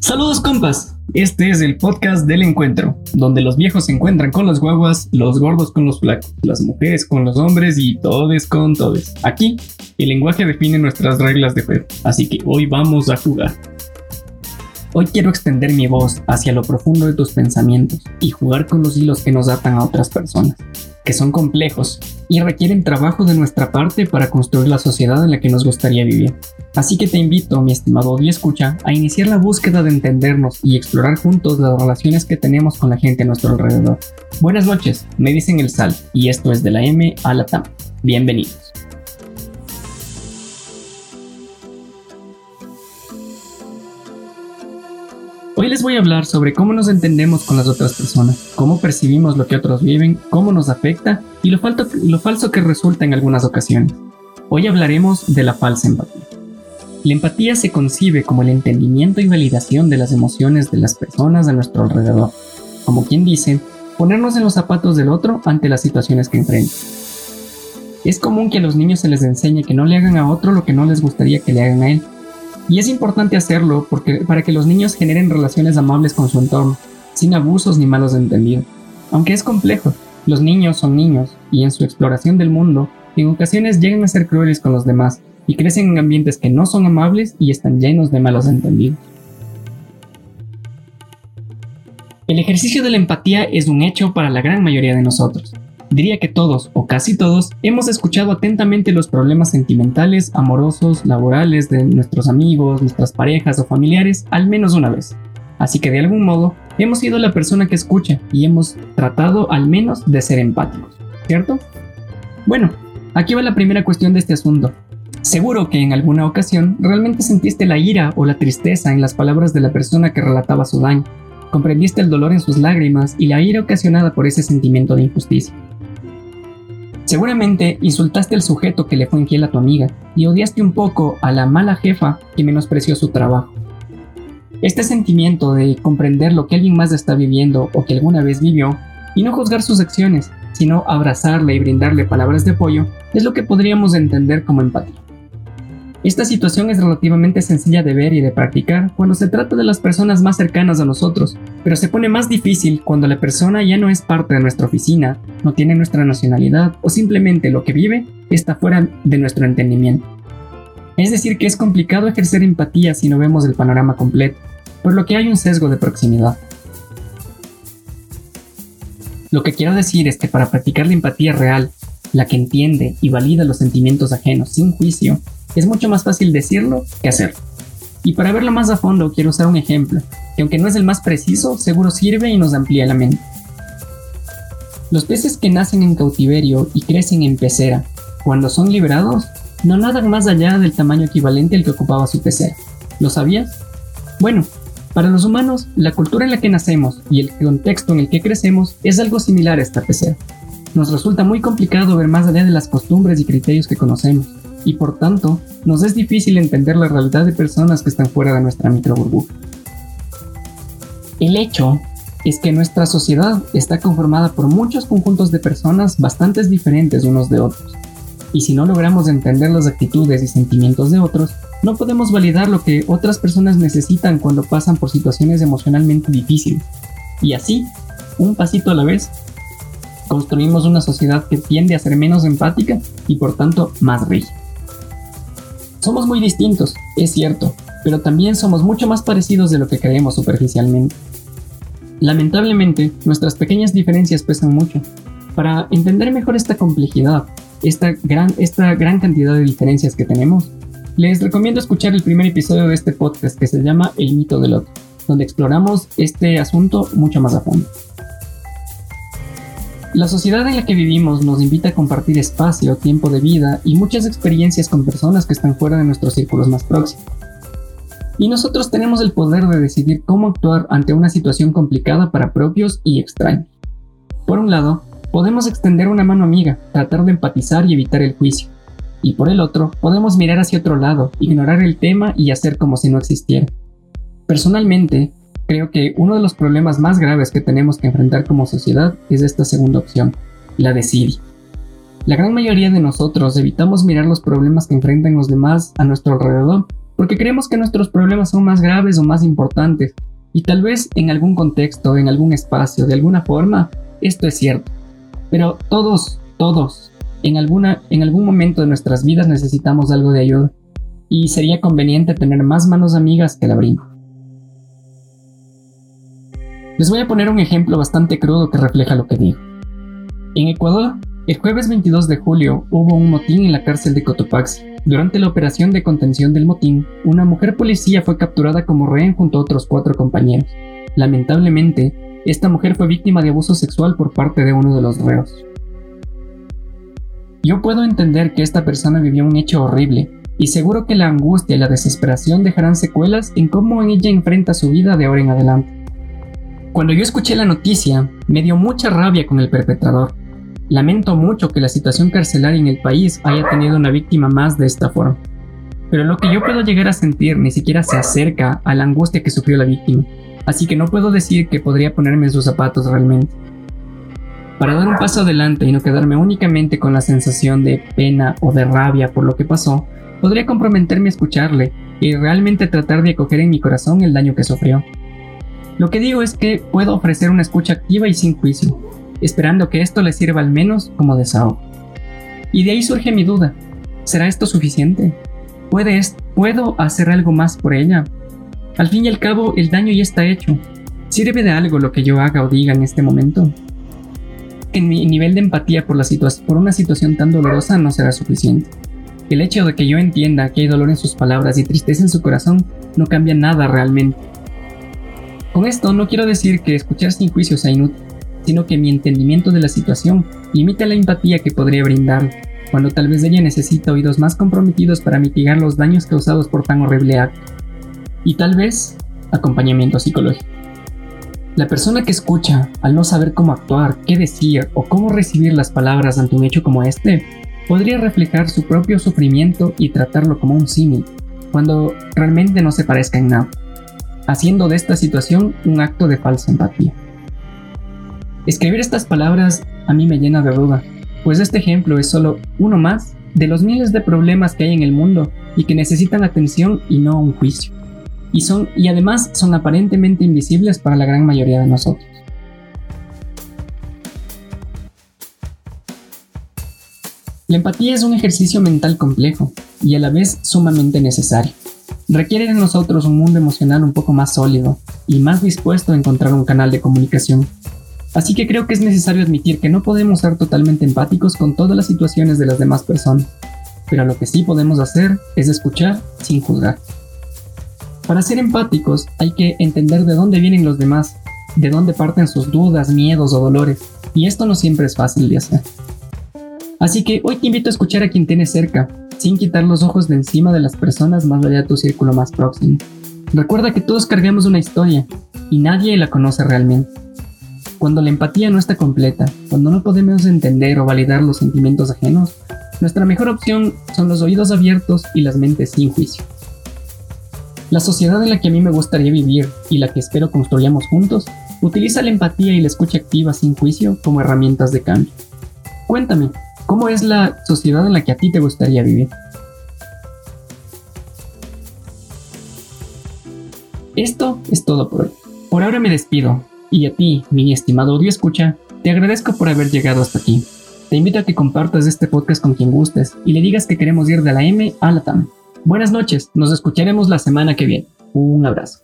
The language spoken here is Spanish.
Saludos compas, este es el podcast del encuentro, donde los viejos se encuentran con los guaguas, los gordos con los flacos, las mujeres con los hombres y todes con todes. Aquí, el lenguaje define nuestras reglas de juego, así que hoy vamos a jugar. Hoy quiero extender mi voz hacia lo profundo de tus pensamientos y jugar con los hilos que nos atan a otras personas, que son complejos y requieren trabajo de nuestra parte para construir la sociedad en la que nos gustaría vivir. Así que te invito, mi estimado y escucha, a iniciar la búsqueda de entendernos y explorar juntos las relaciones que tenemos con la gente a nuestro alrededor. Buenas noches, me dicen el Sal y esto es de la M a la TAM. Bienvenidos. Hoy les voy a hablar sobre cómo nos entendemos con las otras personas, cómo percibimos lo que otros viven, cómo nos afecta y lo, falso que resulta en algunas ocasiones. Hoy hablaremos de la falsa empatía. La empatía se concibe como el entendimiento y validación de las emociones de las personas a nuestro alrededor. Como quien dice, ponernos en los zapatos del otro ante las situaciones que enfrenta. Es común que a los niños se les enseñe que no le hagan a otro lo que no les gustaría que le hagan a él, y es importante hacerlo porque, para que los niños generen relaciones amables con su entorno, sin abusos ni malos entendidos. Aunque es complejo, los niños son niños y en su exploración del mundo, en ocasiones llegan a ser crueles con los demás y crecen en ambientes que no son amables y están llenos de malos entendidos. El ejercicio de la empatía es un hecho para la gran mayoría de nosotros, Diría que todos, o casi todos, hemos escuchado atentamente los problemas sentimentales, amorosos, laborales de nuestros amigos, nuestras parejas o familiares al menos una vez. Así que de algún modo, hemos sido la persona que escucha y hemos tratado al menos de ser empáticos, ¿cierto? Bueno, aquí va la primera cuestión de este asunto. Seguro que en alguna ocasión realmente sentiste la ira o la tristeza en las palabras de la persona que relataba su daño. Comprendiste el dolor en sus lágrimas y la ira ocasionada por ese sentimiento de injusticia. Seguramente insultaste al sujeto que le fue infiel a tu amiga y odiaste un poco a la mala jefa que menospreció su trabajo. Este sentimiento de comprender lo que alguien más está viviendo o que alguna vez vivió y no juzgar sus acciones, sino abrazarle y brindarle palabras de apoyo, es lo que podríamos entender como empatía. Esta situación es relativamente sencilla de ver y de practicar cuando se trata de las personas más cercanas a nosotros, pero se pone más difícil cuando la persona ya no es parte de nuestra oficina, no tiene nuestra nacionalidad o simplemente lo que vive está fuera de nuestro entendimiento. Es decir, que es complicado ejercer empatía si no vemos el panorama completo, por lo que hay un sesgo de proximidad. Lo que quiero decir es que para practicar la empatía real, la que entiende y valida los sentimientos ajenos sin juicio, es mucho más fácil decirlo que hacerlo. Y para verlo más a fondo quiero usar un ejemplo, que aunque no es el más preciso, seguro sirve y nos amplía la mente. Los peces que nacen en cautiverio y crecen en pecera, cuando son liberados, no nadan más allá del tamaño equivalente al que ocupaba su pecera. ¿Lo sabías? Bueno, para los humanos, la cultura en la que nacemos y el contexto en el que crecemos es algo similar a esta pecera. Nos resulta muy complicado ver más allá de las costumbres y criterios que conocemos y por tanto nos es difícil entender la realidad de personas que están fuera de nuestra microburbuja. El hecho es que nuestra sociedad está conformada por muchos conjuntos de personas bastante diferentes unos de otros, y si no logramos entender las actitudes y sentimientos de otros, no podemos validar lo que otras personas necesitan cuando pasan por situaciones emocionalmente difíciles. Y así, un pasito a la vez, construimos una sociedad que tiende a ser menos empática y por tanto más rígida. Somos muy distintos, es cierto, pero también somos mucho más parecidos de lo que creemos superficialmente. Lamentablemente, nuestras pequeñas diferencias pesan mucho. Para entender mejor esta complejidad, esta gran, esta gran cantidad de diferencias que tenemos, les recomiendo escuchar el primer episodio de este podcast que se llama El mito del otro, donde exploramos este asunto mucho más a fondo. La sociedad en la que vivimos nos invita a compartir espacio, tiempo de vida y muchas experiencias con personas que están fuera de nuestros círculos más próximos. Y nosotros tenemos el poder de decidir cómo actuar ante una situación complicada para propios y extraños. Por un lado, podemos extender una mano amiga, tratar de empatizar y evitar el juicio. Y por el otro, podemos mirar hacia otro lado, ignorar el tema y hacer como si no existiera. Personalmente, Creo que uno de los problemas más graves que tenemos que enfrentar como sociedad es esta segunda opción, la de Siri. La gran mayoría de nosotros evitamos mirar los problemas que enfrentan los demás a nuestro alrededor porque creemos que nuestros problemas son más graves o más importantes, y tal vez en algún contexto, en algún espacio, de alguna forma, esto es cierto. Pero todos, todos, en, alguna, en algún momento de nuestras vidas necesitamos algo de ayuda, y sería conveniente tener más manos amigas que la brinco. Les voy a poner un ejemplo bastante crudo que refleja lo que digo. En Ecuador, el jueves 22 de julio hubo un motín en la cárcel de Cotopaxi. Durante la operación de contención del motín, una mujer policía fue capturada como rehén junto a otros cuatro compañeros. Lamentablemente, esta mujer fue víctima de abuso sexual por parte de uno de los reos. Yo puedo entender que esta persona vivió un hecho horrible, y seguro que la angustia y la desesperación dejarán secuelas en cómo ella enfrenta su vida de ahora en adelante. Cuando yo escuché la noticia, me dio mucha rabia con el perpetrador. Lamento mucho que la situación carcelaria en el país haya tenido una víctima más de esta forma. Pero lo que yo puedo llegar a sentir ni siquiera se acerca a la angustia que sufrió la víctima, así que no puedo decir que podría ponerme en sus zapatos realmente. Para dar un paso adelante y no quedarme únicamente con la sensación de pena o de rabia por lo que pasó, podría comprometerme a escucharle y realmente tratar de acoger en mi corazón el daño que sufrió. Lo que digo es que puedo ofrecer una escucha activa y sin juicio, esperando que esto le sirva al menos como desahogo. Y de ahí surge mi duda, ¿será esto suficiente? ¿Puedo hacer algo más por ella? Al fin y al cabo, el daño ya está hecho. ¿Sirve de algo lo que yo haga o diga en este momento? En mi nivel de empatía por, una situación tan dolorosa no será suficiente. El hecho de que yo entienda que hay dolor en sus palabras y tristeza en su corazón no cambia nada realmente. Con esto no quiero decir que escuchar sin juicio sea inútil, sino que mi entendimiento de la situación limita la empatía que podría brindar, cuando tal vez ella necesita oídos más comprometidos para mitigar los daños causados por tan horrible acto. Y tal vez acompañamiento psicológico. La persona que escucha, al no saber cómo actuar, qué decir o cómo recibir las palabras ante un hecho como este, podría reflejar su propio sufrimiento y tratarlo como un símil, cuando realmente no se parezca en nada haciendo de esta situación un acto de falsa empatía. Escribir estas palabras a mí me llena de duda, pues este ejemplo es solo uno más de los miles de problemas que hay en el mundo y que necesitan atención y no un juicio. Y, son, y además son aparentemente invisibles para la gran mayoría de nosotros. La empatía es un ejercicio mental complejo y a la vez sumamente necesario requiere de nosotros un mundo emocional un poco más sólido y más dispuesto a encontrar un canal de comunicación. Así que creo que es necesario admitir que no podemos ser totalmente empáticos con todas las situaciones de las demás personas, pero lo que sí podemos hacer es escuchar sin juzgar. Para ser empáticos hay que entender de dónde vienen los demás, de dónde parten sus dudas, miedos o dolores, y esto no siempre es fácil de hacer. Así que hoy te invito a escuchar a quien tienes cerca, sin quitar los ojos de encima de las personas más allá de tu círculo más próximo. Recuerda que todos cargamos una historia y nadie la conoce realmente. Cuando la empatía no está completa, cuando no podemos entender o validar los sentimientos ajenos, nuestra mejor opción son los oídos abiertos y las mentes sin juicio. La sociedad en la que a mí me gustaría vivir y la que espero construyamos juntos utiliza la empatía y la escucha activa sin juicio como herramientas de cambio. Cuéntame, ¿Cómo es la sociedad en la que a ti te gustaría vivir? Esto es todo por hoy. Por ahora me despido, y a ti, mi estimado audio escucha, te agradezco por haber llegado hasta aquí. Te invito a que compartas este podcast con quien gustes y le digas que queremos ir de la M a la TAM. Buenas noches, nos escucharemos la semana que viene. Un abrazo.